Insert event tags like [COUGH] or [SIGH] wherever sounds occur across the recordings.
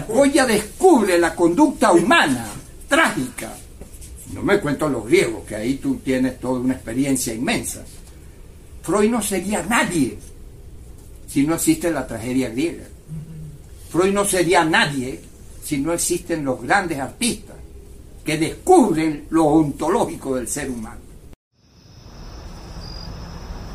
Goya descubre la conducta humana, trágica. No me cuento los griegos, que ahí tú tienes toda una experiencia inmensa. Freud no sería nadie si no existe la tragedia griega. Freud no sería nadie si no existen los grandes artistas que descubren lo ontológico del ser humano.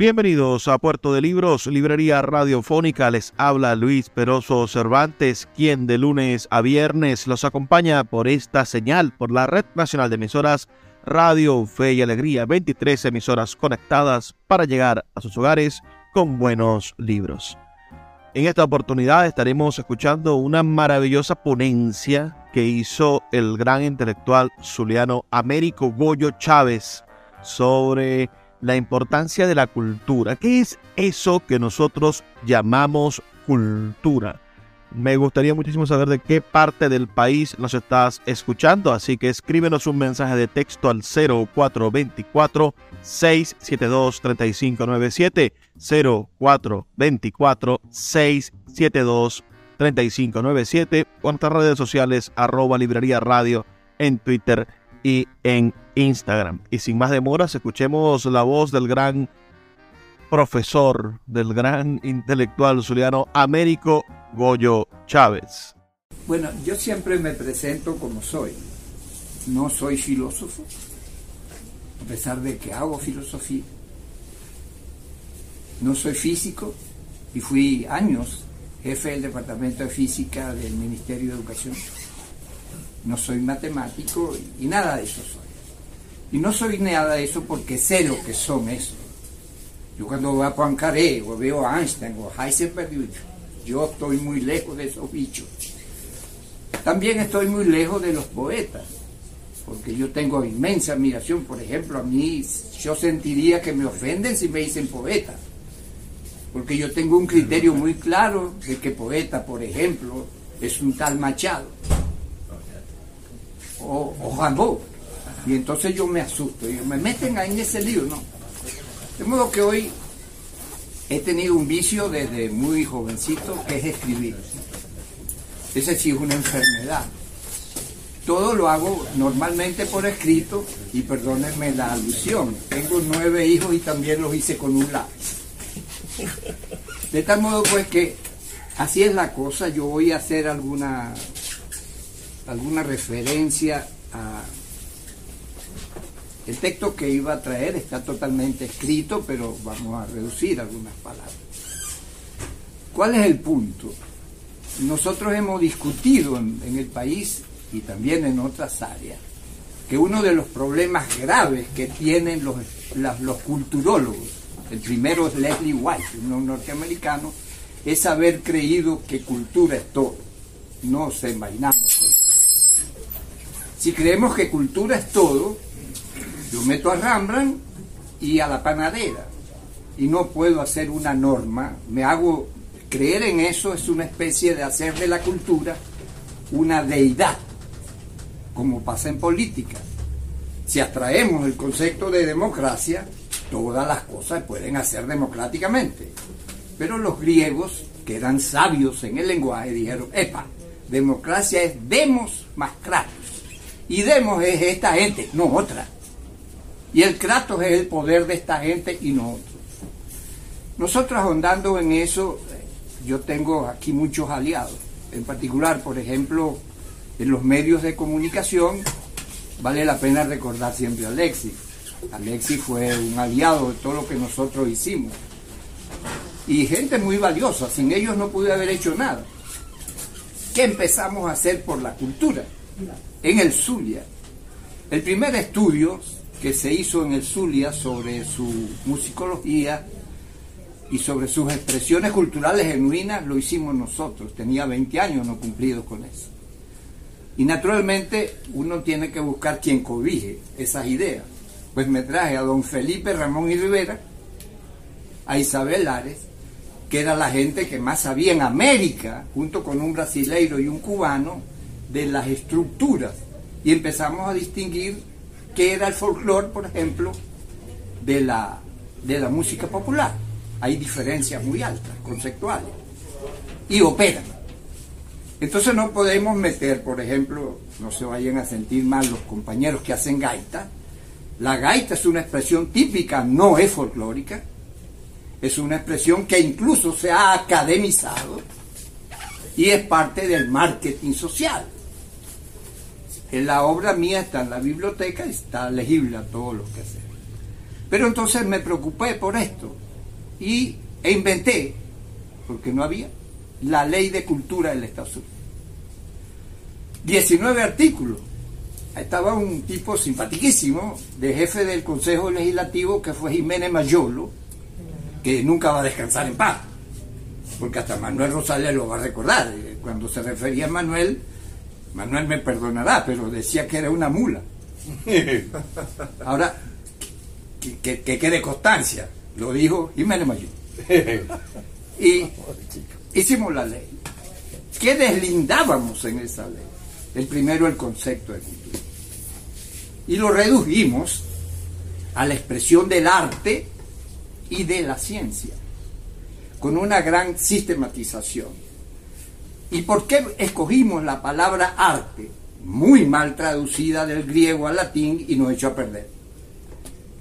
Bienvenidos a Puerto de Libros, Librería Radiofónica. Les habla Luis Peroso Cervantes, quien de lunes a viernes los acompaña por esta señal, por la Red Nacional de Emisoras Radio Fe y Alegría, 23 emisoras conectadas para llegar a sus hogares con buenos libros. En esta oportunidad estaremos escuchando una maravillosa ponencia que hizo el gran intelectual zuliano Américo Goyo Chávez sobre la importancia de la cultura. ¿Qué es eso que nosotros llamamos cultura? Me gustaría muchísimo saber de qué parte del país nos estás escuchando, así que escríbenos un mensaje de texto al 0424 672 3597 0424 672 3597 o nuestras redes sociales arroba librería radio en Twitter y en Instagram. Y sin más demoras, escuchemos la voz del gran profesor, del gran intelectual zuliano Américo Goyo Chávez. Bueno, yo siempre me presento como soy. No soy filósofo, a pesar de que hago filosofía. No soy físico y fui años jefe del Departamento de Física del Ministerio de Educación. No soy matemático y nada de eso soy. Y no soy nada de eso porque sé lo que son eso. Yo cuando voy a Poincaré o veo a Einstein o Heisenberg, yo estoy muy lejos de esos bichos. También estoy muy lejos de los poetas, porque yo tengo inmensa admiración. Por ejemplo, a mí yo sentiría que me ofenden si me dicen poeta, porque yo tengo un criterio muy claro de que poeta, por ejemplo, es un tal Machado o, o Y entonces yo me asusto, y me meten ahí en ese lío, ¿no? De modo que hoy he tenido un vicio desde muy jovencito que es escribir. Ese sí es una enfermedad. Todo lo hago normalmente por escrito y perdónenme la alusión. Tengo nueve hijos y también los hice con un lápiz. De tal modo pues que así es la cosa. Yo voy a hacer alguna, alguna referencia a el texto que iba a traer está totalmente escrito, pero vamos a reducir algunas palabras. ¿Cuál es el punto? Nosotros hemos discutido en, el país y también en otras áreas que uno de los problemas graves que tienen los, los culturólogos, el primero es Leslie White, un norteamericano, es haber creído que cultura es todo. No se envainamos con. Si creemos que cultura es todo, yo meto a Rembrandt y a la panadera y no puedo hacer una norma, me hago creer en eso es una especie de hacer de la cultura una deidad, como pasa en política. Si abstraemos el concepto de democracia, todas las cosas pueden hacer democráticamente. Pero los griegos, que eran sabios en el lenguaje, dijeron, epa, democracia es demos más. Y demos es esta gente, no otra. Y el kratos es el poder de esta gente y no otro. Nosotros ahondando en eso, yo tengo aquí muchos aliados. En particular, por ejemplo, en los medios de comunicación, vale la pena recordar siempre a Alexis. Alexis fue un aliado de todo lo que nosotros hicimos. Y gente muy valiosa, sin ellos no pude haber hecho nada. ¿Qué empezamos a hacer por la cultura? En el Zulia. El primer estudio que se hizo en el Zulia sobre su musicología y sobre sus expresiones culturales genuinas lo hicimos nosotros. Tenía 20 años no cumplidos con eso. Y naturalmente uno tiene que buscar quien cobije esas ideas. Pues me traje a don Felipe Ramón y Rivera, a Isabel Lares, que era la gente que más sabía en América, junto con un brasileiro y un cubano, de las estructuras. Y empezamos a distinguir qué era el folclore, por ejemplo, de la, de la música popular. Hay diferencias muy altas, conceptuales. Y operan. Entonces no podemos meter, por ejemplo, no se vayan a sentir mal los compañeros que hacen gaita. La gaita es una expresión típica, no es folclórica. Es una expresión que incluso se ha academizado y es parte del marketing social. En la obra mía está en la biblioteca y está legible a todos los que hacemos. Pero entonces me preocupé por esto y, e inventé, porque no había, la ley de cultura del Estado Sur. 19 artículos. Estaba un tipo simpaticísimo, de jefe del Consejo Legislativo, que fue Jiménez Mayolo, que nunca va a descansar en paz, porque hasta Manuel Rosales lo va a recordar. Cuando se refería a Manuel, Manuel me perdonará, pero decía que era una mula. [LAUGHS] Ahora, que, quede constancia, lo dijo Jiménez Mayolo. [LAUGHS] Y hicimos la ley. ¿Qué deslindábamos en esa ley? El primero, el concepto de cultura. Y lo redujimos a la expresión del arte y de la ciencia, con una gran sistematización. ¿Y por qué escogimos la palabra arte, muy mal traducida del griego al latín y nos echó a perder?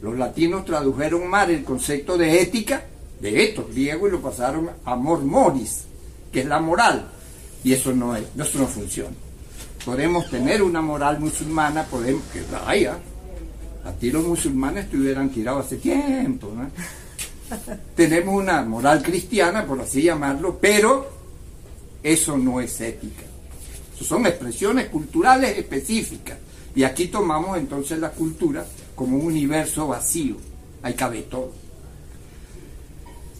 Los latinos tradujeron mal el concepto de ética de estos griegos y lo pasaron a amor moris, que es la moral. Y eso no, es, eso no funciona. Podemos tener una moral musulmana, podemos, que la haya. A ti los musulmanes estuvieran tirados hace tiempo. ¿no? [LAUGHS] Tenemos una moral cristiana, por así llamarlo, pero eso no es ética. Son expresiones culturales específicas. Y aquí tomamos entonces la cultura como un universo vacío. Ahí cabe todo.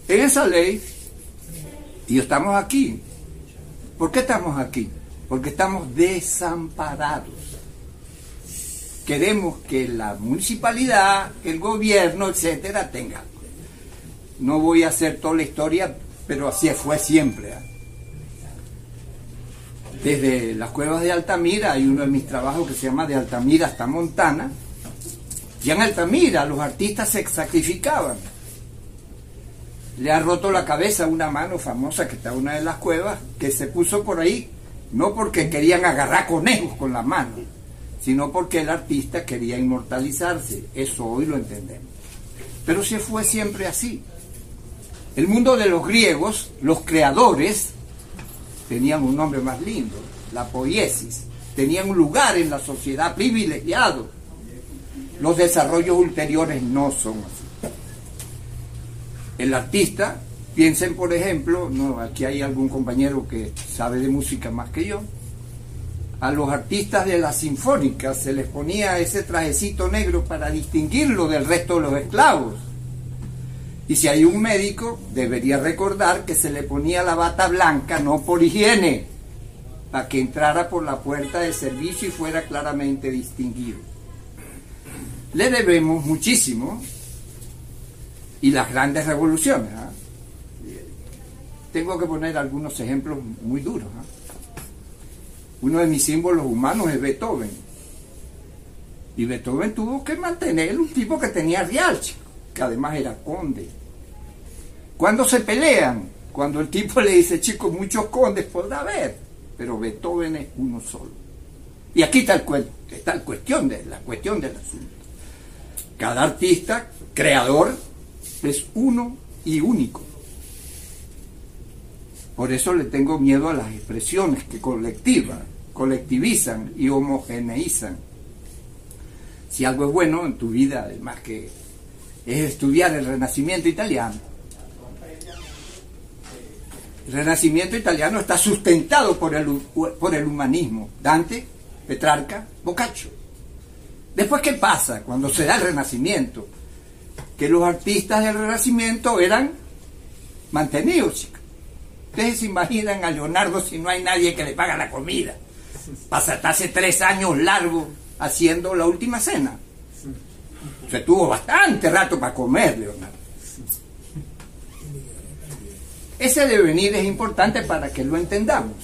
En esa ley, y estamos aquí. ¿Por qué estamos aquí? Porque estamos desamparados. Queremos que la municipalidad, el gobierno, etcétera, tenga. No voy a hacer toda la historia, pero así fue siempre. ¿ah? Desde las cuevas de Altamira, hay uno de mis trabajos que se llama De Altamira hasta Montana. Ya en Altamira los artistas se sacrificaban le ha roto la cabeza una mano famosa que está en una de las cuevas, que se puso por ahí, no porque querían agarrar conejos con la mano, sino porque el artista quería inmortalizarse. Eso hoy lo entendemos. Pero si fue siempre así. El mundo de los griegos, los creadores, tenían un nombre más lindo, la poiesis, tenían un lugar en la sociedad privilegiado. Los desarrollos ulteriores no son así el artista, piensen por ejemplo, no, aquí hay algún compañero que sabe de música más que yo, a los artistas de la sinfónica se les ponía ese trajecito negro para distinguirlo del resto de los esclavos. Y si hay un médico, debería recordar que se le ponía la bata blanca no por higiene, para que entrara por la puerta de servicio y fuera claramente distinguido. Le debemos muchísimo y las grandes revoluciones. ¿ah? Tengo que poner algunos ejemplos muy duros. ¿ah? Uno de mis símbolos humanos es Beethoven. Y Beethoven tuvo que mantener un tipo que tenía real, que además era conde. Cuando se pelean, cuando el tipo le dice, chicos, muchos condes podrá haber, pero Beethoven es uno solo. Y aquí está, el, cuestión la cuestión del asunto. Cada artista, creador, es uno y único. Por eso le tengo miedo a las expresiones que colectivan, colectivizan y homogeneizan. Si algo es bueno en tu vida, además que es estudiar el Renacimiento italiano, el Renacimiento italiano está sustentado por el, por el humanismo. Dante, Petrarca, Boccaccio. Después, ¿qué pasa cuando se da el Renacimiento? Que los artistas del Renacimiento eran mantenidos. Ustedes se imaginan a Leonardo si no hay nadie que le paga la comida. Pasa hasta hace tres años largo haciendo la última cena. Se tuvo bastante rato para comer, Leonardo. Ese devenir es importante para que lo entendamos.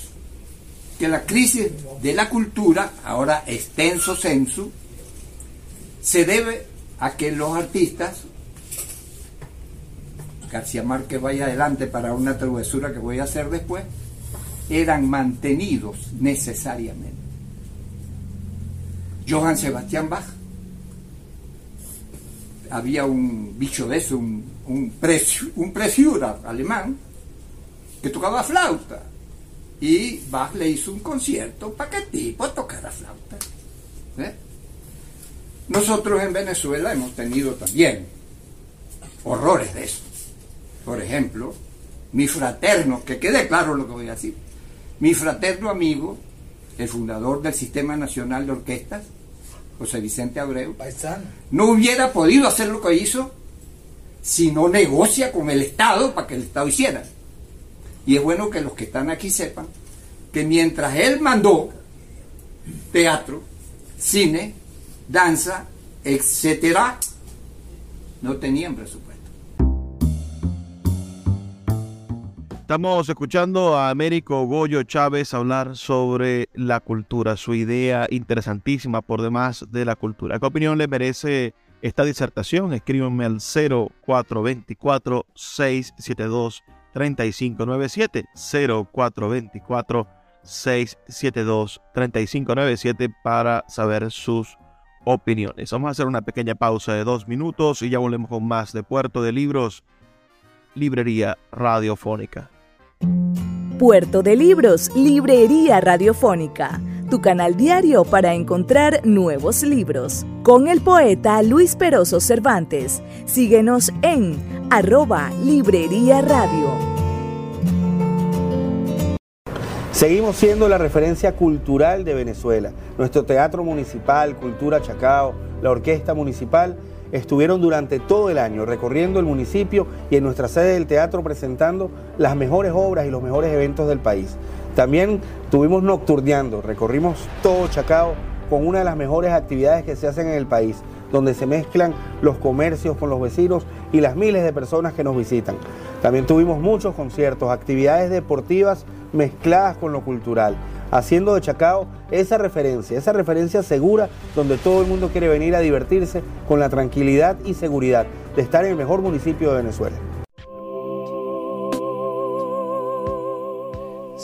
Que la crisis de la cultura, ahora extenso sensu, se debe a que los artistas, García Márquez vaya adelante para una travesura que voy a hacer después, eran mantenidos necesariamente. Johann Sebastian Bach, había un bicho de eso, un, un, alemán, que tocaba flauta. Y Bach le hizo un concierto para que el tipo tocara flauta. ¿Eh? Nosotros en Venezuela hemos tenido también horrores de eso. Por ejemplo, mi fraterno, que quede claro lo que voy a decir, mi fraterno amigo, el fundador del Sistema Nacional de Orquestas, José Vicente Abreu, no hubiera podido hacer lo que hizo si no negocia con el Estado para que el Estado hiciera. Y es bueno que los que están aquí sepan que mientras él mandó teatro, cine, danza, etcétera, no tenían presupuesto. Estamos escuchando a Américo Goyo Chávez hablar sobre la cultura, su idea interesantísima por demás de la cultura. ¿Qué opinión le merece esta disertación? Escríbanme al 0424 672 3597 0424 672 3597 para saber sus opiniones. Vamos a hacer una pequeña pausa de dos minutos y ya volvemos con más de Puerto de Libros, Librería Radiofónica. Puerto de Libros, Librería Radiofónica, tu canal diario para encontrar nuevos libros. Con el poeta Luis Peroso Cervantes. Síguenos en arroba Librería Radio. Seguimos siendo la referencia cultural de Venezuela. Nuestro teatro municipal, Cultura Chacao, la orquesta municipal estuvieron durante todo el año recorriendo el municipio y en nuestra sede del teatro presentando las mejores obras y los mejores eventos del país. También tuvimos nocturneando, recorrimos todo Chacao con una de las mejores actividades que se hacen en el país, donde se mezclan los comercios con los vecinos y las miles de personas que nos visitan. También tuvimos muchos conciertos, actividades deportivas mezcladas con lo cultural haciendo de Chacao esa referencia, esa referencia segura donde todo el mundo quiere venir a divertirse con la tranquilidad y seguridad de estar en el mejor municipio de Venezuela.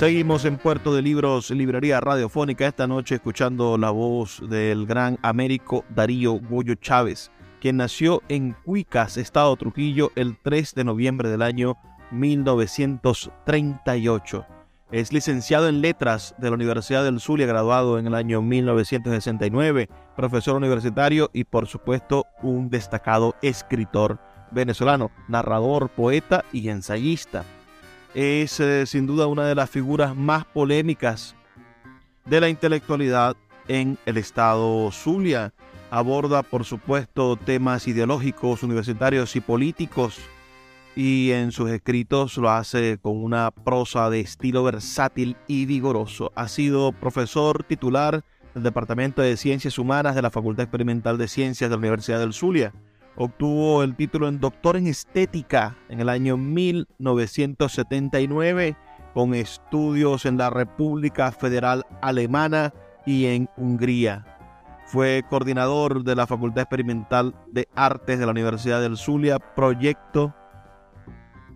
Seguimos en Puerto de Libros, librería radiofónica, esta noche escuchando la voz del gran Américo Darío Goyo Chávez, quien nació en Cuicas, Estado Trujillo, el 3 de noviembre del año 1938. Es licenciado en Letras de la Universidad del Zulia, graduado en el año 1969, profesor universitario y por supuesto un destacado escritor venezolano, narrador, poeta y ensayista. Es eh, sin duda una de las figuras más polémicas de la intelectualidad en el estado Zulia. Aborda por supuesto temas ideológicos, universitarios y políticos y en sus escritos lo hace con una prosa de estilo versátil y vigoroso. Ha sido profesor titular del Departamento de Ciencias Humanas de la Facultad Experimental de Ciencias de la Universidad del Zulia. Obtuvo el título en doctor en estética en el año 1979 con estudios en la República Federal Alemana y en Hungría. Fue coordinador de la Facultad Experimental de Artes de la Universidad del Zulia, proyecto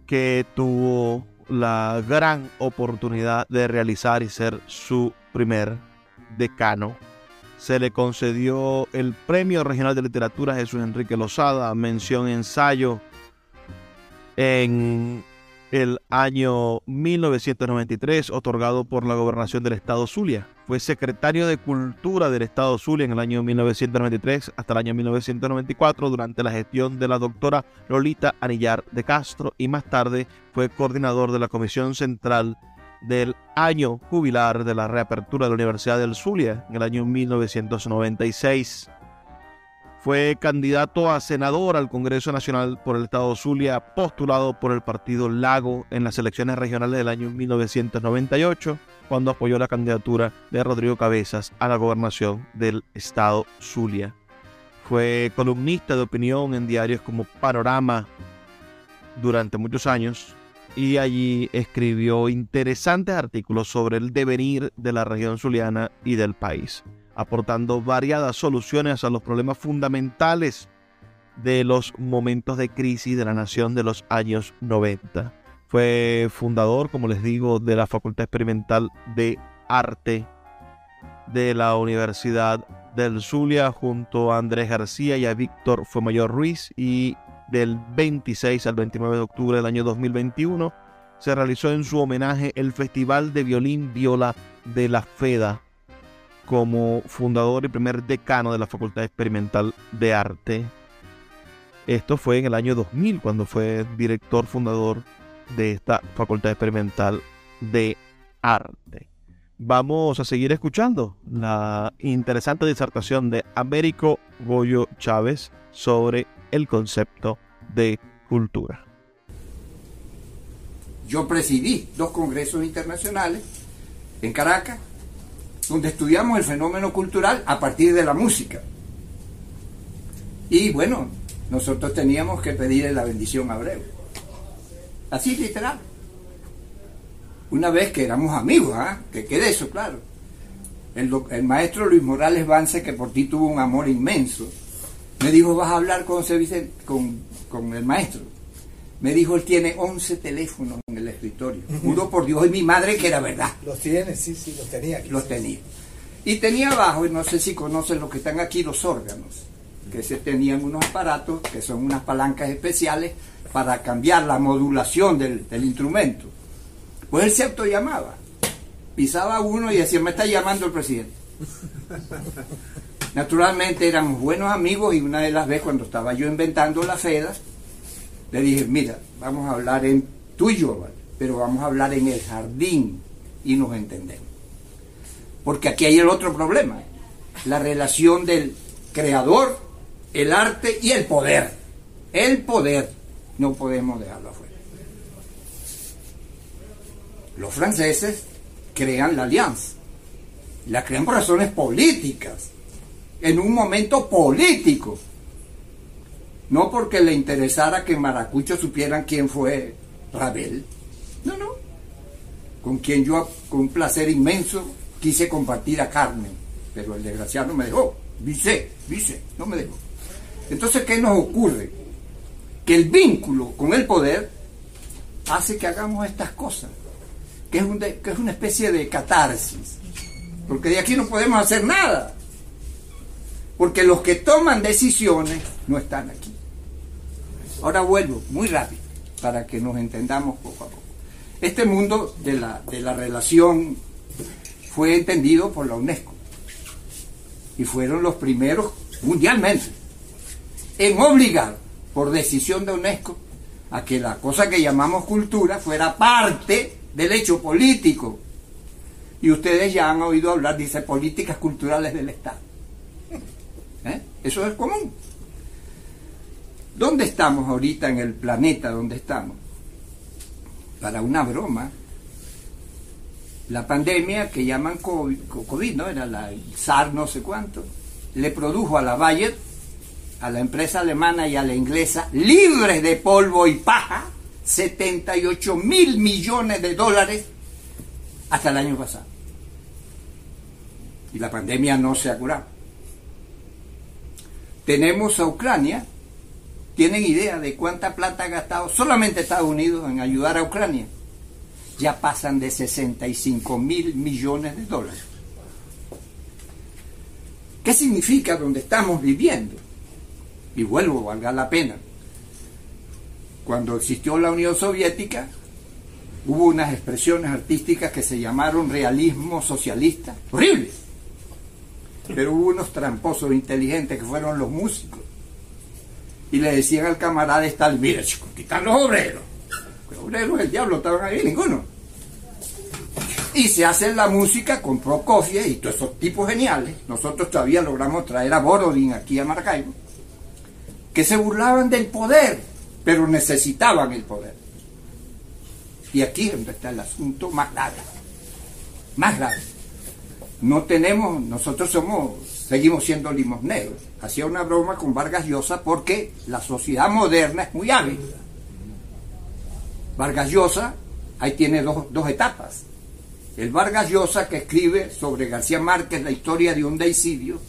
que tuvo la gran oportunidad de realizar y ser su primer decano. Se le concedió el Premio Regional de Literatura Jesús Enrique Lozada, mención ensayo en el año 1993, otorgado por la gobernación del estado Zulia. Fue secretario de Cultura del estado Zulia en el año 1993 hasta el año 1994 durante la gestión de la doctora Lolita Anillar de Castro y más tarde fue coordinador de la Comisión Central del año jubilar de la reapertura de la Universidad del Zulia en el año 1996. Fue candidato a senador al Congreso Nacional por el Estado Zulia, postulado por el Partido Lago en las elecciones regionales del año 1998, cuando apoyó la candidatura de Rodrigo Cabezas a la gobernación del Estado Zulia. Fue columnista de opinión en diarios como Panorama durante muchos años y allí escribió interesantes artículos sobre el devenir de la región zuliana y del país aportando variadas soluciones a los problemas fundamentales de los momentos de crisis de la nación de los años 90. Fue fundador, como les digo, de la Facultad Experimental de Arte de la Universidad del Zulia junto a Andrés García y a Víctor Fuemayor Ruiz y del 26 al 29 de octubre del año 2021 se realizó en su homenaje el Festival de Violín Viola de la FEDA como fundador y primer decano de la Facultad Experimental de Arte. Esto fue en el año 2000, cuando fue director fundador de esta Facultad Experimental de Arte. Vamos a seguir escuchando la interesante disertación de Américo Goyo Chávez sobre el concepto de cultura. Yo presidí dos congresos internacionales en Caracas donde estudiamos el fenómeno cultural a partir de la música. Y bueno, nosotros teníamos que pedirle la bendición a Abreu. Así literal. Una vez que éramos amigos, ¿ah? que quede eso claro. El, el, maestro Luis Morales Vance, que por ti tuvo un amor inmenso, me dijo, vas a hablar con, con, con el maestro. Me dijo, él tiene 11 teléfonos en el escritorio. Juro por Dios y mi madre que era verdad. Los tiene, sí, sí, los tenía. Aquí, los tenía. Y tenía abajo, y no sé si conocen los que están aquí, los órganos, que se tenían unos aparatos, que son unas palancas especiales para cambiar la modulación del, del instrumento. Pues él se autollamaba. Pisaba uno y decía, me está llamando el presidente. [LAUGHS] Naturalmente éramos buenos amigos y una de las veces cuando estaba yo inventando las FEDAS, le dije, mira, vamos a hablar en tú pero vamos a hablar en el jardín y nos entendemos. Porque aquí hay el otro problema, la relación del creador, el arte y el poder. El poder no podemos dejarlo afuera. Los franceses crean la alianza. La crean por razones políticas, en un momento político no porque le interesara que Maracucho supieran quién fue Rabel. No, no. Con quien yo con un placer inmenso quise compartir a Carmen. Pero el desgraciado no me dejó. Dice, dice, no me dejó. Entonces, ¿qué nos ocurre? Que el vínculo con el poder hace que hagamos estas cosas. que es, un de- que es una especie de catarsis, porque de aquí no podemos hacer nada, porque los que toman decisiones no están aquí. Ahora vuelvo muy rápido para que nos entendamos poco a poco. Este mundo de la, de la relación fue entendido por la UNESCO y fueron los primeros mundialmente en obligar por decisión de UNESCO a que la cosa que llamamos cultura fuera parte del hecho político. Y ustedes ya han oído hablar, dice, políticas culturales del Estado. Eso es común. ¿Dónde estamos ahorita en el planeta donde estamos? Para una broma, la pandemia que llaman COVID, ¿no? Era la el SARS no sé cuánto, le produjo a la Bayer, a la empresa alemana y a la inglesa, libres de polvo y paja, 78 mil millones de dólares hasta el año pasado. Y la pandemia no se ha curado. Tenemos a Ucrania, ¿tienen idea de cuánta plata ha gastado solamente Estados Unidos en ayudar a Ucrania? ya pasan de 65 mil millones de dólares. ¿Qué significa donde estamos viviendo? Y vuelvo, valga la pena. Cuando existió la Unión Soviética, hubo unas expresiones artísticas que se llamaron realismo socialista, horribles. Pero hubo unos tramposos inteligentes que fueron los músicos. Y le decían al camarada Stalin, mira chicos, quitan los obreros los obreros del diablo estaban ahí, ninguno. Y se hace la música con Prokofiev y todos esos tipos geniales. Nosotros todavía logramos traer a Borodin aquí a Maracaibo, que se burlaban del poder, pero necesitaban el poder. Y aquí es donde está el asunto más grave. Más grave. No tenemos, nosotros somos, seguimos siendo limosneros. Hacía una broma con Vargas Llosa porque la sociedad moderna es muy hábil. Vargas Llosa, ahí tiene dos, dos etapas. El Vargas Llosa que escribe sobre García Márquez la historia de un deicidio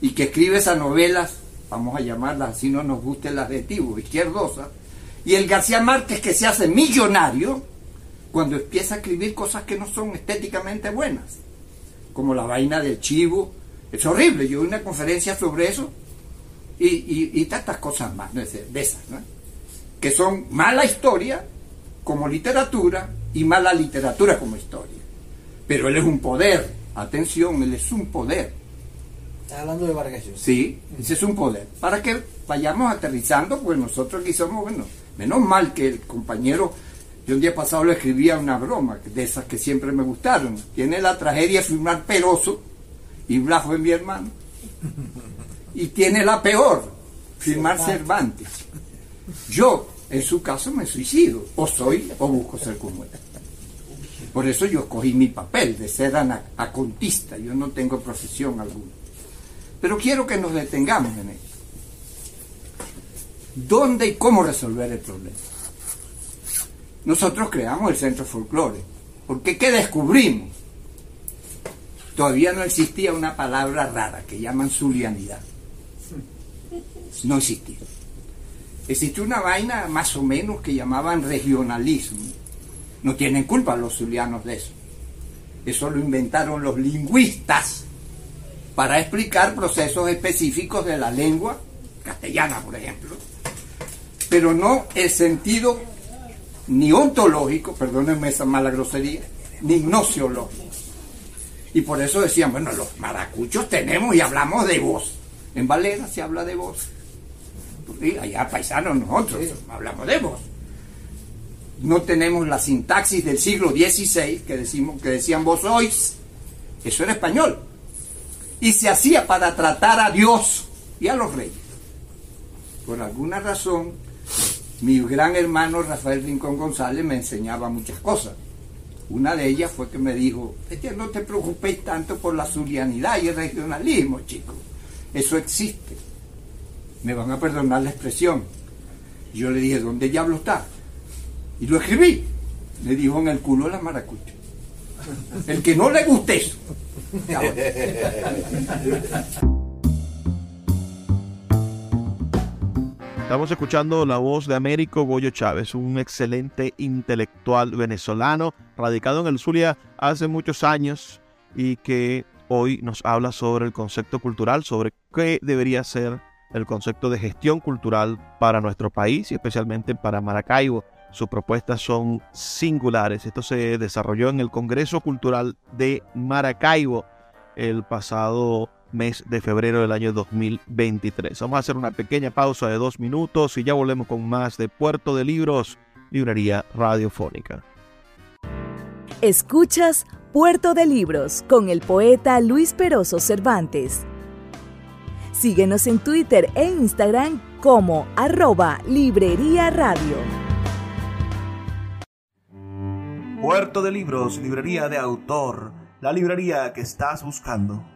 y que escribe esas novelas, vamos a llamarlas así no nos guste el adjetivo, izquierdosa, y el García Márquez que se hace millonario cuando empieza a escribir cosas que no son estéticamente buenas, como la vaina del chivo, es horrible, yo una conferencia sobre eso y, y, y tantas cosas más, ¿no? de esas, ¿no? que son mala historia como literatura y mala literatura como historia. Pero él es un poder, atención, él es un poder. Está hablando de Vargas Llosa. Sí, ese es un poder. Para que vayamos aterrizando, pues nosotros aquí somos, bueno, menos mal que el compañero, yo un día pasado le escribía una broma, de esas que siempre me gustaron. Tiene la tragedia firmar Peroso, y Blas fue mi hermano. Y tiene la peor, firmar Cervantes. Yo, en su caso, me suicido, o soy, o busco ser como él. Por eso yo escogí mi papel de ser acontista, yo no tengo profesión alguna. Pero quiero que nos detengamos en esto. ¿Dónde y cómo resolver el problema? Nosotros creamos el Centro Folclore. Porque ¿qué descubrimos? Todavía no existía una palabra rara que llaman zulianidad. No existía. Existía una vaina más o menos que llamaban regionalismo. No tienen culpa los zulianos de eso. Eso lo inventaron los lingüistas para explicar procesos específicos de la lengua castellana, por ejemplo. Pero no el sentido ni ontológico, perdónenme esa mala grosería, ni gnosiológico. Y por eso decían, bueno, los maracuchos tenemos y hablamos de voz. En Valera se habla de voz. Y allá paisanos nosotros hablamos de voz. No tenemos la sintaxis del siglo XVI que, decimos, que decían vos sois. Eso era español. Y se hacía para tratar a Dios y a los reyes. Por alguna razón, mi gran hermano Rafael Rincón González me enseñaba muchas cosas. Una de ellas fue que me dijo, no te preocupéis tanto por la zulianidad y el regionalismo, chicos. Eso existe. Me van a perdonar la expresión. Yo le dije, ¿dónde diablo está? Y lo escribí. Le dijo en el culo la maracucha. El que no le guste eso. [LAUGHS] Estamos escuchando la voz de Américo Goyo Chávez, un excelente intelectual venezolano radicado en el Zulia hace muchos años y que hoy nos habla sobre el concepto cultural, sobre qué debería ser el concepto de gestión cultural para nuestro país y especialmente para Maracaibo. Sus propuestas son singulares. Esto se desarrolló en el Congreso Cultural de Maracaibo el pasado mes de febrero del año 2023. Vamos a hacer una pequeña pausa de dos minutos y ya volvemos con más de Puerto de Libros, Librería Radiofónica. Escuchas Puerto de Libros con el poeta Luis Peroso Cervantes. Síguenos en Twitter e Instagram como arroba Librería Radio. Puerto de Libros, librería de autor, la librería que estás buscando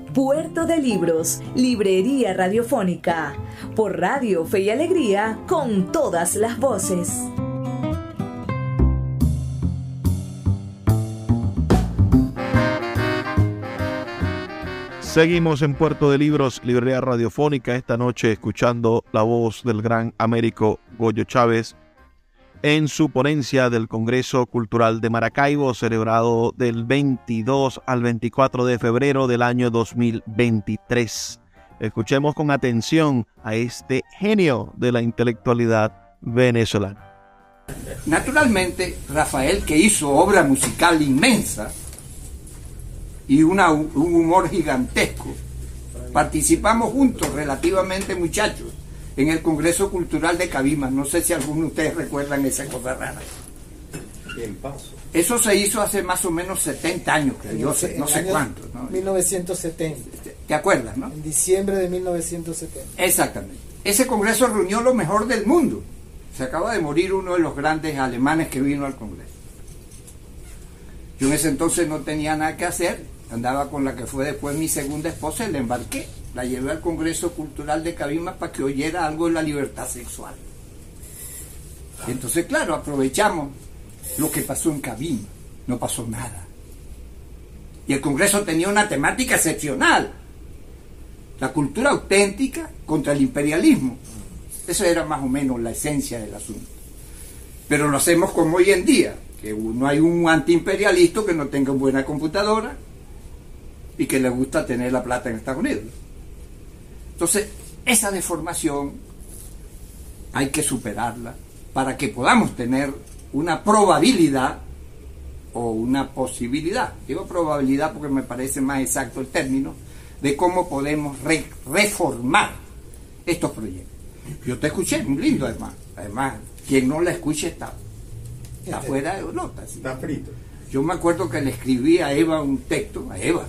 Puerto de Libros, Librería Radiofónica, por Radio Fe y Alegría, con todas las voces. Seguimos en Puerto de Libros, Librería Radiofónica, esta noche escuchando la voz del gran Américo Goyo Chávez en su ponencia del Congreso Cultural de Maracaibo, celebrado del 22 al 24 de febrero del año 2023. Escuchemos con atención a este genio de la intelectualidad venezolana. Naturalmente, Rafael, que hizo obra musical inmensa y un humor gigantesco, participamos juntos relativamente muchachos en el Congreso Cultural de Cabima. No sé si alguno de ustedes recuerdan esa cosa rara. paso. Eso se hizo hace más o menos 70 años, creo yo, sé, no sé cuánto. 1970. ¿Te acuerdas, no? En diciembre de 1970. Exactamente. Ese congreso reunió lo mejor del mundo. Se acaba de morir uno de los grandes alemanes que vino al congreso. Yo en ese entonces no tenía nada que hacer, andaba con la que fue después mi segunda esposa y le embarqué la llevé al Congreso Cultural de Cabima para que oyera algo de la libertad sexual. Entonces, claro, aprovechamos lo que pasó en Cabima. No pasó nada. Y el Congreso tenía una temática excepcional. La cultura auténtica contra el imperialismo. Eso era más o menos la esencia del asunto. Pero lo hacemos como hoy en día, que no hay un antiimperialista que no tenga buena computadora y que le gusta tener la plata en Estados Unidos. Entonces, esa deformación hay que superarla para que podamos tener una probabilidad o una posibilidad, digo probabilidad porque me parece más exacto el término, de cómo podemos reformar estos proyectos. Yo te escuché, muy lindo además. Además, quien no la escuche está, está este, fuera de nota. Está frito. Yo me acuerdo que le escribí a Eva un texto, a Eva,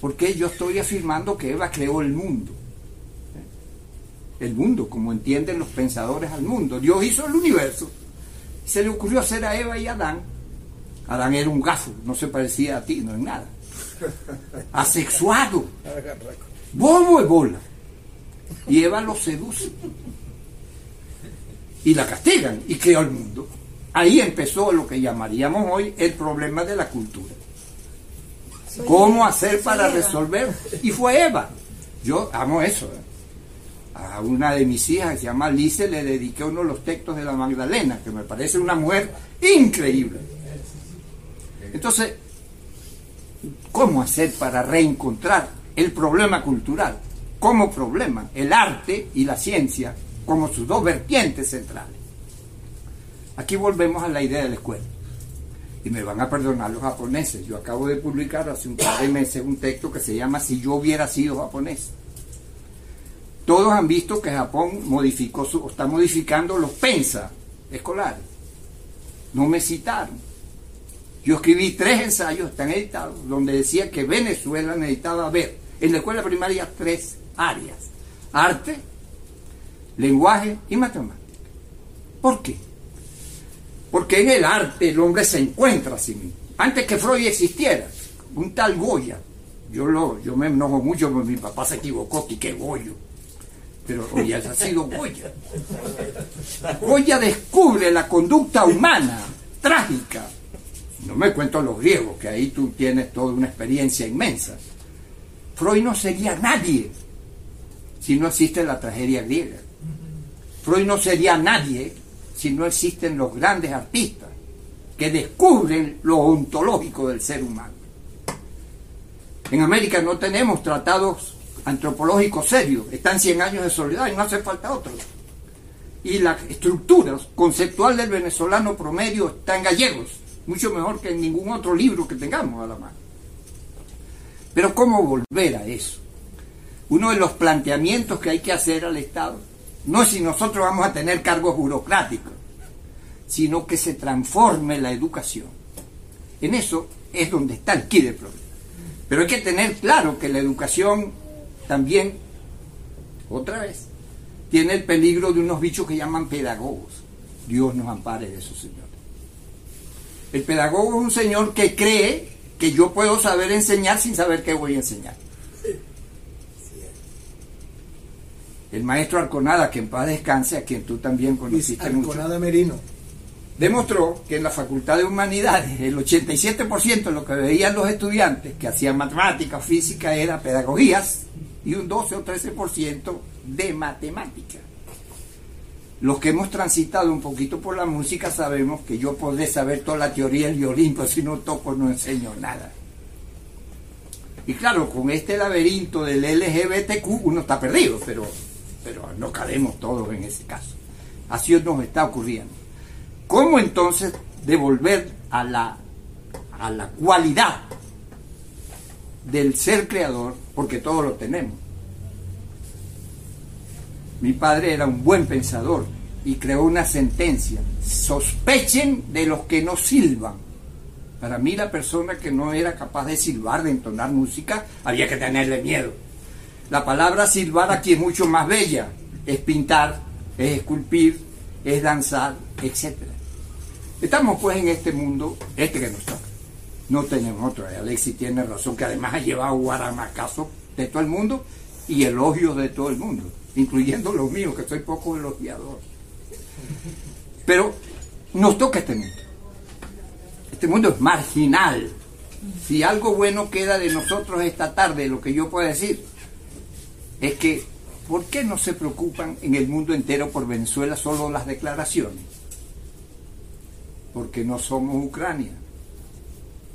porque yo estoy afirmando que Eva creó el mundo. El mundo, como entienden los pensadores al mundo. Dios hizo el universo. Se le ocurrió hacer a Eva y a Adán. Adán era un gafo, no se parecía a ti, no es nada. Asexuado. Bobo y bola. Y Eva lo seduce. Y la castigan y creó el mundo. Ahí empezó lo que llamaríamos hoy el problema de la cultura. ¿Cómo hacer para resolver? Y fue Eva. Yo amo eso. A una de mis hijas, que se llama Lice, le dediqué uno de los textos de la Magdalena, que me parece una mujer increíble. Entonces, ¿cómo hacer para reencontrar el problema cultural como problema, el arte y la ciencia como sus dos vertientes centrales? Aquí volvemos a la idea de la escuela. Y me van a perdonar los japoneses. Yo acabo de publicar hace un par de meses un texto que se llama Si yo hubiera sido japonés. Todos han visto que Japón modificó su, está modificando los pensa escolares. No me citaron. Yo escribí tres ensayos, están editados, donde decía que Venezuela necesitaba ver en la escuela primaria tres áreas. Arte, lenguaje y matemática. ¿Por qué? Porque en el arte el hombre se encuentra a sí mismo. Antes que Freud existiera, un tal Goya, yo, lo, yo me enojo mucho porque mi papá se equivocó, que Goyo. Pero Goya ha sido Goya. Goya descubre la conducta humana trágica. No me cuento los griegos, que ahí tú tienes toda una experiencia inmensa. Freud no sería nadie si no existe la tragedia griega. Freud no sería nadie si no existen los grandes artistas que descubren lo ontológico del ser humano. En América no tenemos tratados antropológicos serios, están 100 años de soledad y no hace falta otros. Y la estructura conceptual del venezolano promedio está en gallegos, mucho mejor que en ningún otro libro que tengamos a la mano. Pero ¿cómo volver a eso? Uno de los planteamientos que hay que hacer al Estado no si nosotros vamos a tener cargos burocráticos, sino que se transforme la educación. En eso es donde está el key del problema. Pero hay que tener claro que la educación también, otra vez, tiene el peligro de unos bichos que llaman pedagogos. Dios nos ampare de esos señores. El pedagogo es un señor que cree que yo puedo saber enseñar sin saber qué voy a enseñar. El maestro Arconada, que en paz descanse, a quien tú también conociste Arconada Merino. Demostró que en la Facultad de Humanidades el 87% de lo que veían los estudiantes que hacían matemática, física, era pedagogías y un 12 o 13% de matemática. Los que hemos transitado un poquito por la música sabemos que yo podré saber toda la teoría del violín, pero si no toco no enseño nada. Y claro, con este laberinto del LGBTQ uno está perdido, pero pero no caemos todos en ese caso. Así nos está ocurriendo. ¿Cómo entonces devolver a la, a la cualidad del ser creador? Porque todos lo tenemos. Mi padre era un buen pensador y creó una sentencia. Sospechen de los que no silban. Para mí la persona que no era capaz de silbar, de entonar música, había que tenerle miedo la palabra silbar aquí es mucho más bella. Es pintar, es esculpir, es danzar, etc. Estamos pues en este mundo, este que nos toca. No tenemos otro. Alexis tiene razón, que además ha llevado guaramacazo de todo el mundo y elogios de todo el mundo, incluyendo los míos, que soy poco elogiador. Pero nos toca este mundo. Este mundo es marginal. Si algo bueno queda de nosotros esta tarde, lo que yo puedo decir, es que, ¿por qué no se preocupan en el mundo entero por Venezuela solo las declaraciones? Porque no somos Ucrania.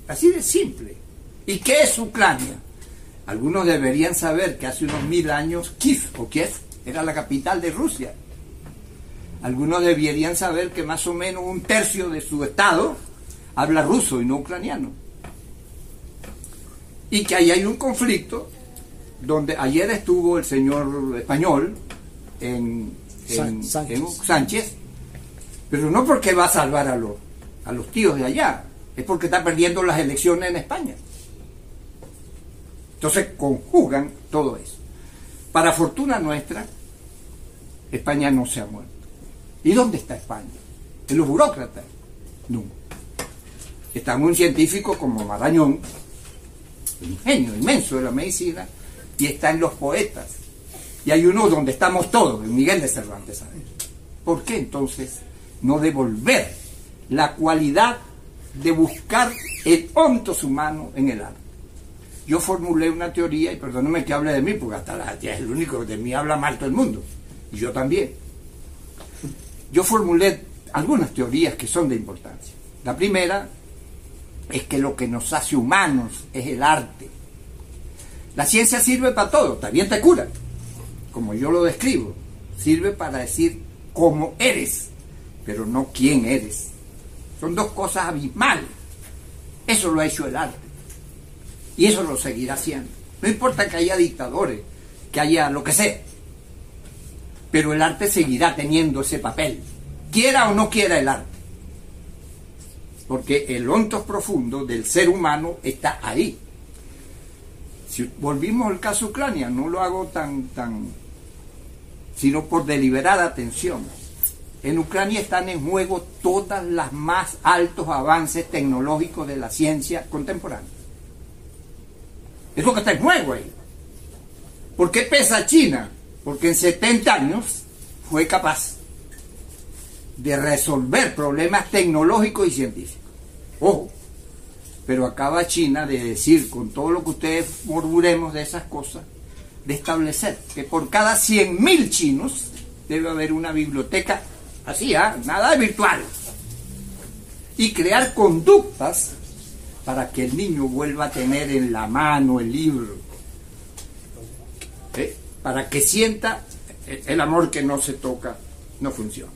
Así de simple. ¿Y qué es Ucrania? Algunos deberían saber que hace unos mil años Kiev o Kiev era la capital de Rusia. Algunos deberían saber que más o menos un tercio de su estado habla ruso y no ucraniano. Y que ahí hay un conflicto donde ayer estuvo el señor español en, Sánchez. pero no porque va a salvar a los, a los tíos de allá, es porque está perdiendo las elecciones en España. Entonces conjugan todo eso. Para fortuna nuestra, España no se ha muerto. ¿Y dónde está España? ¿En los burócratas? No. Está un científico como Marañón, un genio inmenso de la medicina, y está en los poetas. Y hay uno donde estamos todos, en Miguel de Cervantes Saavedra. ¿Por qué entonces no devolver la cualidad de buscar el ontos humano en el arte? Yo formulé una teoría, y perdóneme que hable de mí, porque hasta la, es el único que de mí habla mal todo el mundo, y yo también. Yo formulé algunas teorías que son de importancia. La primera es que lo que nos hace humanos es el arte la ciencia sirve para todo, también te cura, como yo lo describo. Sirve para decir cómo eres, pero no quién eres. Son dos cosas abismales. Eso lo ha hecho el arte. Y eso lo seguirá haciendo. No importa que haya dictadores, que haya lo que sea. Pero el arte seguirá teniendo ese papel. Quiera o no quiera el arte. Porque el honto profundo del ser humano está ahí. Si volvimos al caso Ucrania, no lo hago tan, tan, sino por deliberada atención. En Ucrania están en juego todas las más altos avances tecnológicos de la ciencia contemporánea. Es lo que está en juego ahí. ¿Por qué pesa China? Porque en 70 años fue capaz de resolver problemas tecnológicos y científicos. Ojo, pero acaba China de decir, con todo lo que ustedes murmuremos de esas cosas, de establecer que por cada 100.000 chinos debe haber una biblioteca así, ¿ah? nada virtual. Y crear conductas para que el niño vuelva a tener en la mano el libro. ¿Eh? Para que sienta el amor que no se toca, no funciona.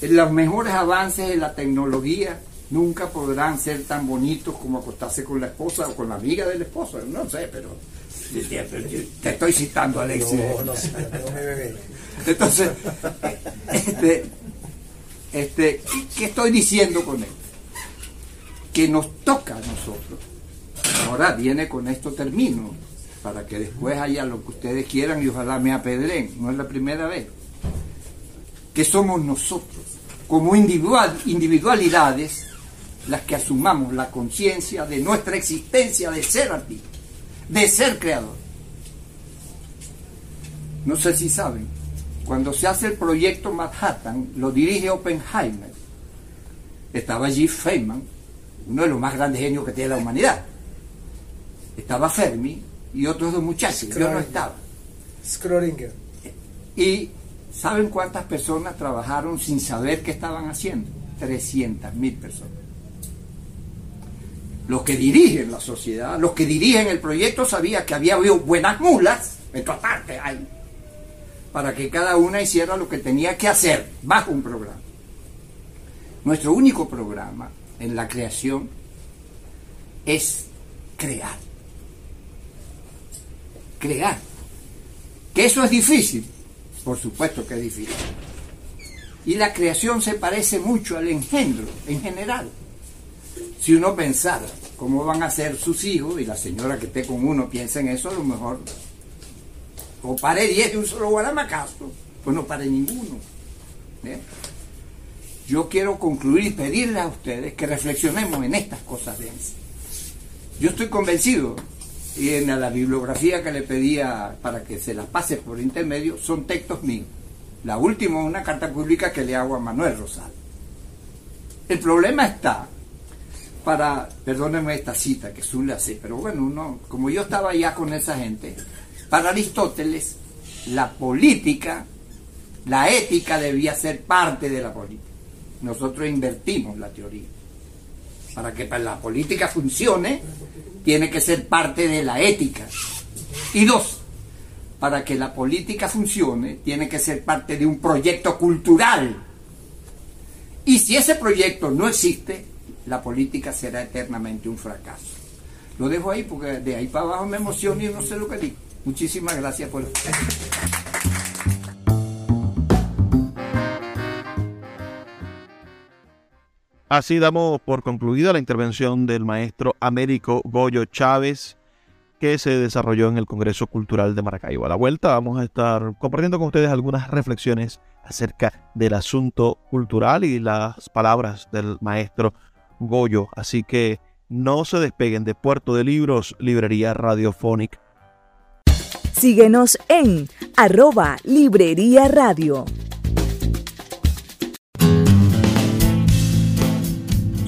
Los mejores avances de la tecnología nunca podrán ser tan bonitos como acostarse con la esposa o con la amiga del esposo. No sé, pero te estoy citando, Alexis. No, no. Entonces, este, este, ¿qué estoy diciendo con esto? Que nos toca a nosotros. Ahora viene con esto termino, para que después haya lo que ustedes quieran y ojalá me apedren. No es la primera vez. Que somos nosotros, como individual, individualidades, las que asumamos la conciencia de nuestra existencia de ser artista, de ser creador. No sé si saben, cuando se hace el proyecto Manhattan, lo dirige Oppenheimer. Estaba allí Feynman, uno de los más grandes genios que tiene la humanidad. Estaba Fermi y otros dos muchachos. Yo no estaba. Schrödinger. Y ¿saben cuántas personas trabajaron sin saber qué estaban haciendo? 300 mil personas los que dirigen la sociedad, los que dirigen el proyecto, sabían que había buenas mulas, en todas partes hay, para que cada una hiciera lo que tenía que hacer bajo un programa. Nuestro único programa en la creación es crear. Crear. Que eso es difícil, por supuesto que es difícil. Y la creación se parece mucho al engendro en general si uno pensara cómo van a ser sus hijos, y la señora que esté con uno piensa en eso, a lo mejor, o pare 10 de un solo guaramacazo, pues no pare ninguno. ¿eh? Yo quiero concluir y pedirle a ustedes que reflexionemos en estas cosas. Yo estoy convencido, y en la bibliografía que le pedía para que se las pase por intermedio, son textos míos. La última es una carta pública que le hago a Manuel Rosal. El problema está para, perdónenme esta cita que suele hacer, pero bueno, uno, como yo estaba ya con esa gente, para Aristóteles la política, la ética debía ser parte de la política. Nosotros invertimos la teoría. Para que la política funcione, tiene que ser parte de la ética. Y dos, para que la política funcione, tiene que ser parte de un proyecto cultural. Y si ese proyecto no existe, la política será eternamente un fracaso. Lo dejo ahí porque de ahí para abajo me emociono y no sé lo que digo. Muchísimas gracias por... Así damos por concluida la intervención del maestro Américo Goyo Chávez que se desarrolló en el Congreso Cultural de Maracaibo. A la vuelta vamos a estar compartiendo con ustedes algunas reflexiones acerca del asunto cultural y las palabras del maestro Goyo. Así que no se despeguen de Puerto de Libros, Librería Radiofónica. Síguenos en arroba Librería Radio.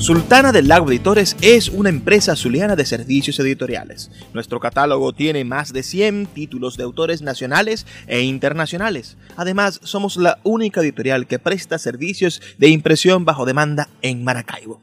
Sultana del Lago Editores es una empresa zuliana de servicios editoriales. Nuestro catálogo tiene más de 100 títulos de autores nacionales e internacionales. Además, somos la única editorial que presta servicios de impresión bajo demanda en Maracaibo.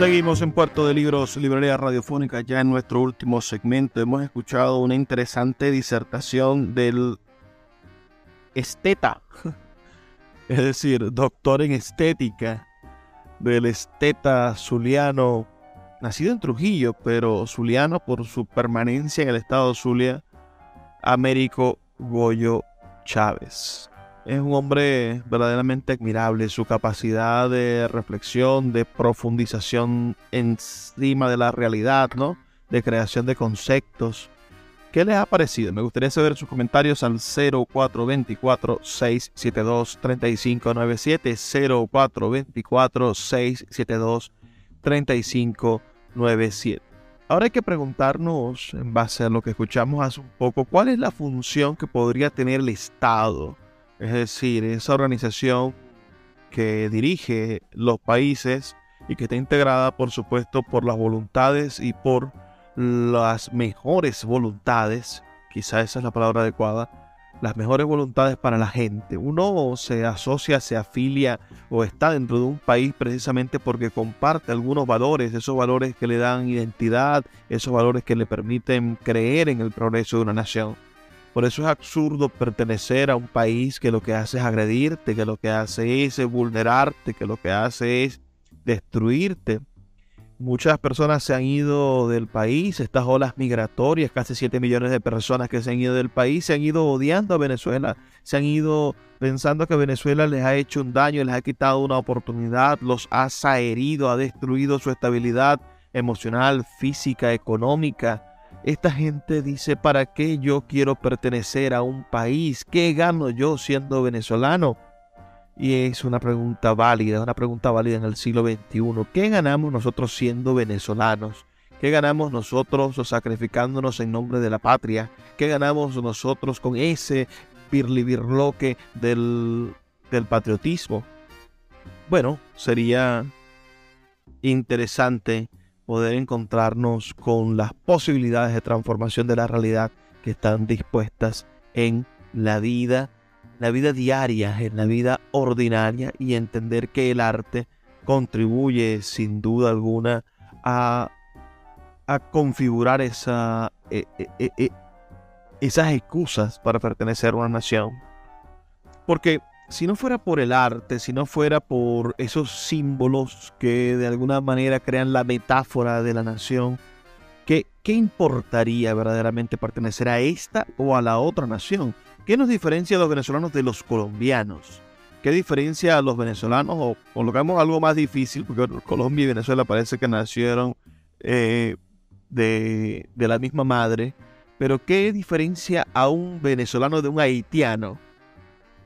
Seguimos en Puerto de Libros, Librería Radiofónica, ya en nuestro último segmento. Hemos escuchado una interesante disertación del esteta, [LAUGHS] es decir, doctor en estética, del esteta zuliano, nacido en Trujillo, pero zuliano por su permanencia en el estado Zulia, Américo Goyo Chávez es un hombre verdaderamente admirable. Su capacidad de reflexión, de profundización encima de la realidad, ¿no? De creación de conceptos. ¿Qué les ha parecido? Me gustaría saber sus comentarios al 0424-672-3597. 0424-672-3597. Ahora hay que preguntarnos, en base a lo que escuchamos hace un poco, cuál es la función que podría tener el Estado es decir, esa organización que dirige los países y que está integrada, por supuesto, por las voluntades y por las mejores voluntades, quizá esa es la palabra adecuada, las mejores voluntades para la gente. Uno se asocia, se afilia o está dentro de un país precisamente porque comparte algunos valores, esos valores que le dan identidad, esos valores que le permiten creer en el progreso de una nación. Por eso es absurdo pertenecer a un país que lo que hace es agredirte, que lo que hace es vulnerarte, que lo que hace es destruirte. Muchas personas se han ido del país, estas olas migratorias, casi 7 millones de personas que se han ido del país, se han ido odiando a Venezuela, se han ido pensando que Venezuela les ha hecho un daño, les ha quitado una oportunidad, los ha herido, ha destruido su estabilidad emocional, física, económica esta gente dice, ¿para qué yo quiero pertenecer a un país? ¿Qué gano yo siendo venezolano? Y es una pregunta válida, una pregunta válida en el siglo XXI. ¿Qué ganamos nosotros siendo venezolanos? ¿Qué ganamos nosotros sacrificándonos en nombre de la patria? ¿Qué ganamos nosotros con ese pirlibirloque del, del patriotismo? Bueno, sería interesante poder encontrarnos con las posibilidades de transformación de la realidad que están dispuestas en la vida, la vida diaria, en la vida ordinaria y entender que el arte contribuye sin duda alguna a, a configurar e, e, e, esas excusas para pertenecer a una nación. Porque si no fuera por el arte, si no fuera por esos símbolos que de alguna manera crean la metáfora de la nación, ¿qué, ¿qué, importaría verdaderamente pertenecer a esta o a la otra nación? ¿Qué nos diferencia a los venezolanos de los colombianos? ¿Qué diferencia a los venezolanos? O colocamos algo más difícil, porque Colombia y Venezuela parece que nacieron eh, de, de la misma madre, pero ¿qué diferencia a un venezolano de un haitiano?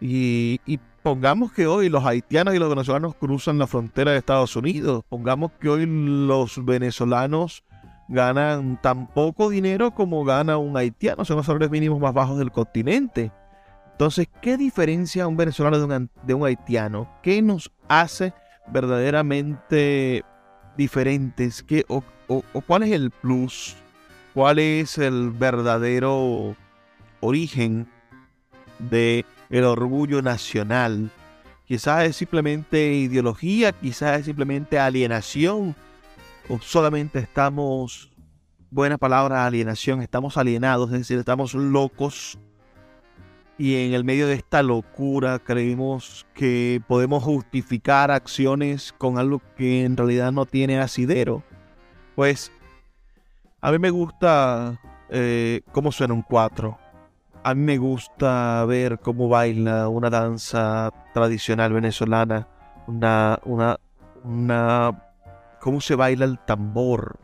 Y, pongamos que hoy los haitianos y los venezolanos cruzan la frontera de Estados Unidos. Pongamos que hoy los venezolanos ganan tan poco dinero como gana un haitiano. Son los salarios mínimos más bajos del continente. Entonces, ¿qué diferencia un venezolano de un, de un haitiano? ¿Qué nos hace verdaderamente diferentes? ¿Qué, o, cuál es el plus? ¿Cuál es el verdadero origen de el orgullo nacional? Quizás es simplemente ideología, quizás es simplemente alienación, o solamente estamos, buena palabra, alienación, estamos alienados, es decir, estamos locos y en el medio de esta locura creemos que podemos justificar acciones con algo que en realidad no tiene asidero. Pues a mí me gusta eh, cómo suena un cuatro. A mí me gusta ver cómo baila una danza tradicional venezolana. Una, una, una, cómo se baila el tambor.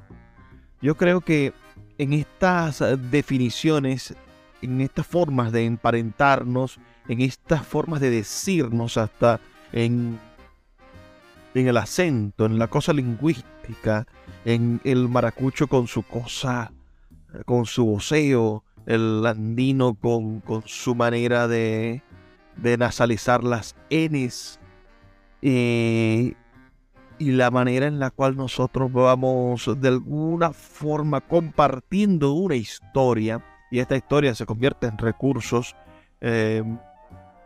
Yo creo que en estas definiciones en estas formas de emparentarnos, en estas formas de decirnos hasta en, en el acento, en la cosa lingüística, en el maracucho con su cosa, con su voceo, el andino con, con su manera de, de nasalizar las Ns eh, y la manera en la cual nosotros vamos de alguna forma compartiendo una historia y esta historia se convierte en recursos eh,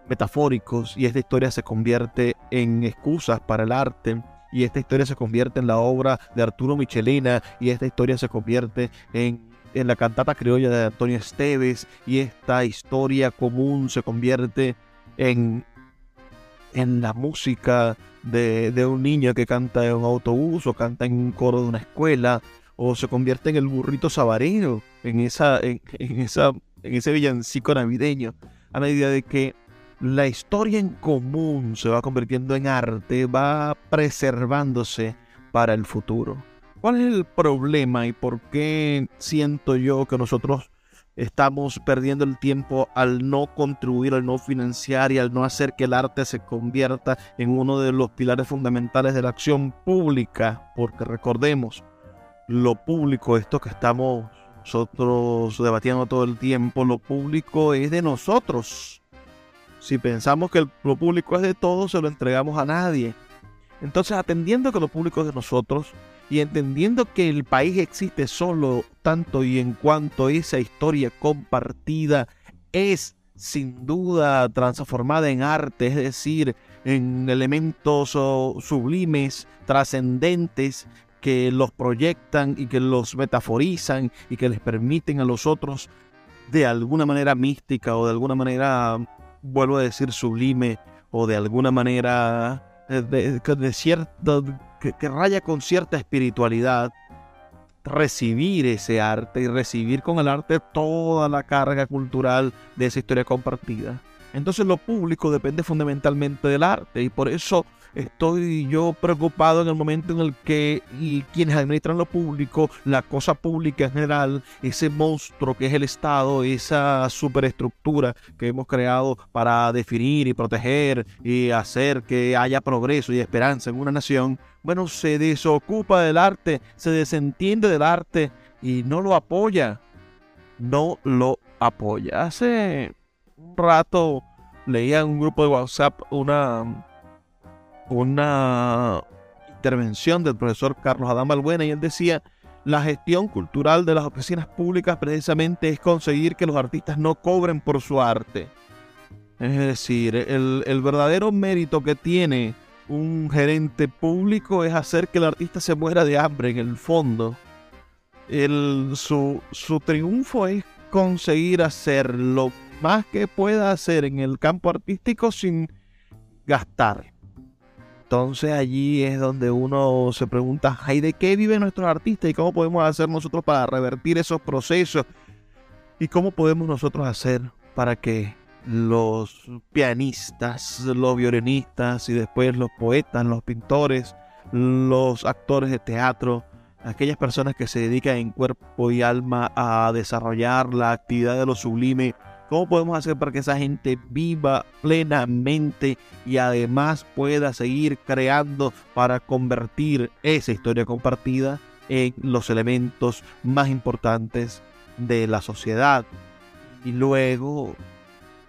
metafóricos y esta historia se convierte en excusas para el arte y esta historia se convierte en la obra de Arturo Michelena y esta historia se convierte en, en la cantata criolla de Antonio Esteves y esta historia común se convierte en, en la música de, de un niño que canta en un autobús o canta en un coro de una escuela o se convierte en el burrito sabarino, en, esa, en, esa, en ese villancico navideño, a medida de que la historia en común se va convirtiendo en arte, va preservándose para el futuro. ¿Cuál es el problema y por qué siento yo que nosotros estamos perdiendo el tiempo al no contribuir, al no financiar y al no hacer que el arte se convierta en uno de los pilares fundamentales de la acción pública? Porque recordemos, lo público, esto que estamos nosotros debatiendo todo el tiempo, lo público es de nosotros. Si pensamos que lo público es de todos, se lo entregamos a nadie. Entonces, atendiendo que lo público es de nosotros y entendiendo que el país existe solo tanto y en cuanto esa historia compartida es sin duda transformada en arte, es decir, en elementos sublimes, trascendentes, que los proyectan y que los metaforizan y que les permiten a los otros de alguna manera mística o de alguna manera, vuelvo a decir, sublime o de alguna manera eh, de, cierto, que, raya con cierta espiritualidad, recibir ese arte y recibir con el arte toda la carga cultural de esa historia compartida. Entonces lo público depende fundamentalmente del arte y por eso estoy yo preocupado en el momento en el que y quienes administran lo público, la cosa pública en general, ese monstruo que es el Estado, esa superestructura que hemos creado para definir y proteger y hacer que haya progreso y esperanza en una nación, bueno, se desocupa del arte, se desentiende del arte y no lo apoya. No lo apoya. Hace un rato leía en un grupo de WhatsApp una una intervención del profesor Carlos Adán Balbuena y él decía, la gestión cultural de las oficinas públicas precisamente es conseguir que los artistas no cobren por su arte. Es decir, el, verdadero mérito que tiene un gerente público es hacer que el artista se muera de hambre en el fondo. su, su triunfo es conseguir hacer lo más que pueda hacer en el campo artístico sin gastar. Entonces allí es donde uno se pregunta, ¿y de qué viven nuestros artistas y cómo podemos hacer nosotros para revertir esos procesos? ¿Y cómo podemos nosotros hacer para que los pianistas, los violinistas y después los poetas, los pintores, los actores de teatro, aquellas personas que se dedican en cuerpo y alma a desarrollar la actividad de lo sublime, ¿Cómo podemos hacer para que esa gente viva plenamente y además pueda seguir creando para convertir esa historia compartida en los elementos más importantes de la sociedad? Y luego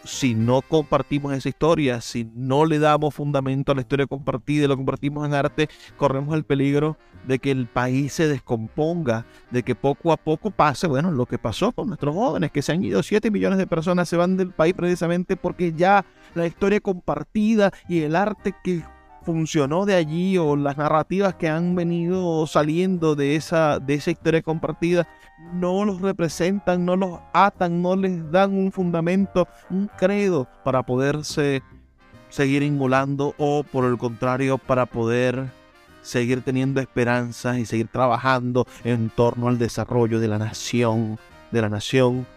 si no compartimos esa historia, si no le damos fundamento a la historia compartida y lo compartimos en arte, corremos el peligro de que el país se descomponga, de que poco a poco pase, bueno, lo que pasó con nuestros jóvenes, que se han ido 7 millones de personas, se van del país precisamente porque ya la historia compartida y el arte que funcionó de allí o las narrativas que han venido saliendo de esa, de esa historia compartida no los representan, no los atan, no les dan un fundamento, un credo para poderse seguir inmolando o por el contrario para poder seguir teniendo esperanzas y seguir trabajando en torno al desarrollo de la nación, de la nación,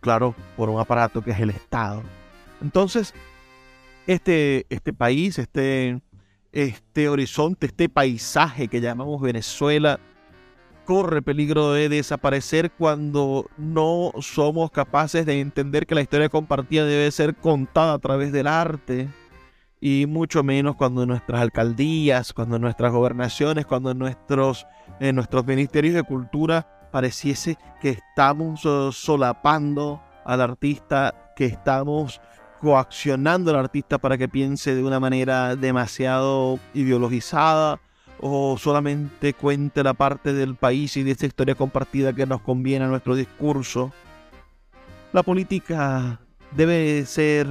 claro, por un aparato que es el Estado. Entonces, este, este país, este, este horizonte, este paisaje que llamamos Venezuela, corre peligro de desaparecer cuando no somos capaces de entender que la historia compartida debe ser contada a través del arte y mucho menos cuando nuestras alcaldías, cuando nuestras gobernaciones, cuando nuestros, en nuestros ministerios de cultura pareciese que estamos uh, solapando al artista, que estamos coaccionando al artista para que piense de una manera demasiado ideologizada o solamente cuente la parte del país y de esta historia compartida que nos conviene a nuestro discurso. La política debe ser,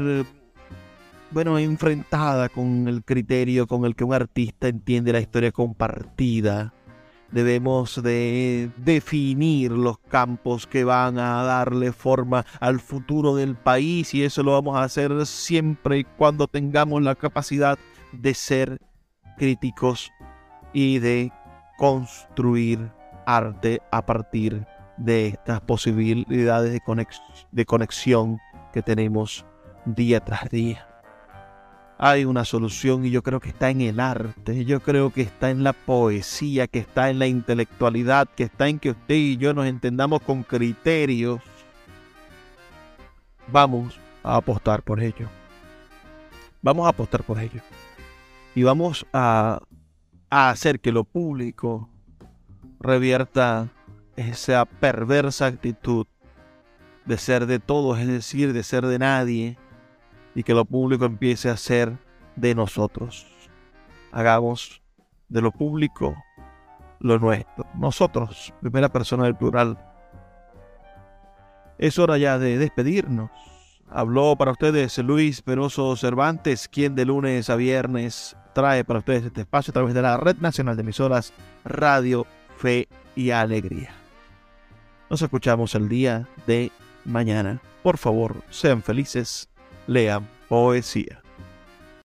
bueno, enfrentada con el criterio con el que un artista entiende la historia compartida debemos de definir los campos que van a darle forma al futuro del país y eso lo vamos a hacer siempre y cuando tengamos la capacidad de ser críticos y de construir arte a partir de estas posibilidades de, de conexión que tenemos día tras día hay una solución y yo creo que está en el arte, yo creo que está en la poesía, que está en la intelectualidad, que está en que usted y yo nos entendamos con criterios. Vamos a apostar por ello. Vamos a apostar por ello. Y vamos a, a hacer que lo público revierta esa perversa actitud de ser de todos, es decir, de ser de nadie, y que lo público empiece a ser de nosotros. Hagamos de lo público lo nuestro. Nosotros, primera persona del plural. Es hora ya de despedirnos. Habló para ustedes Luis Peroso Cervantes, quien de lunes a viernes trae para ustedes este espacio a través de la Red Nacional de Emisoras Radio Fe y Alegría. Nos escuchamos el día de mañana. Por favor, sean felices lean poesía.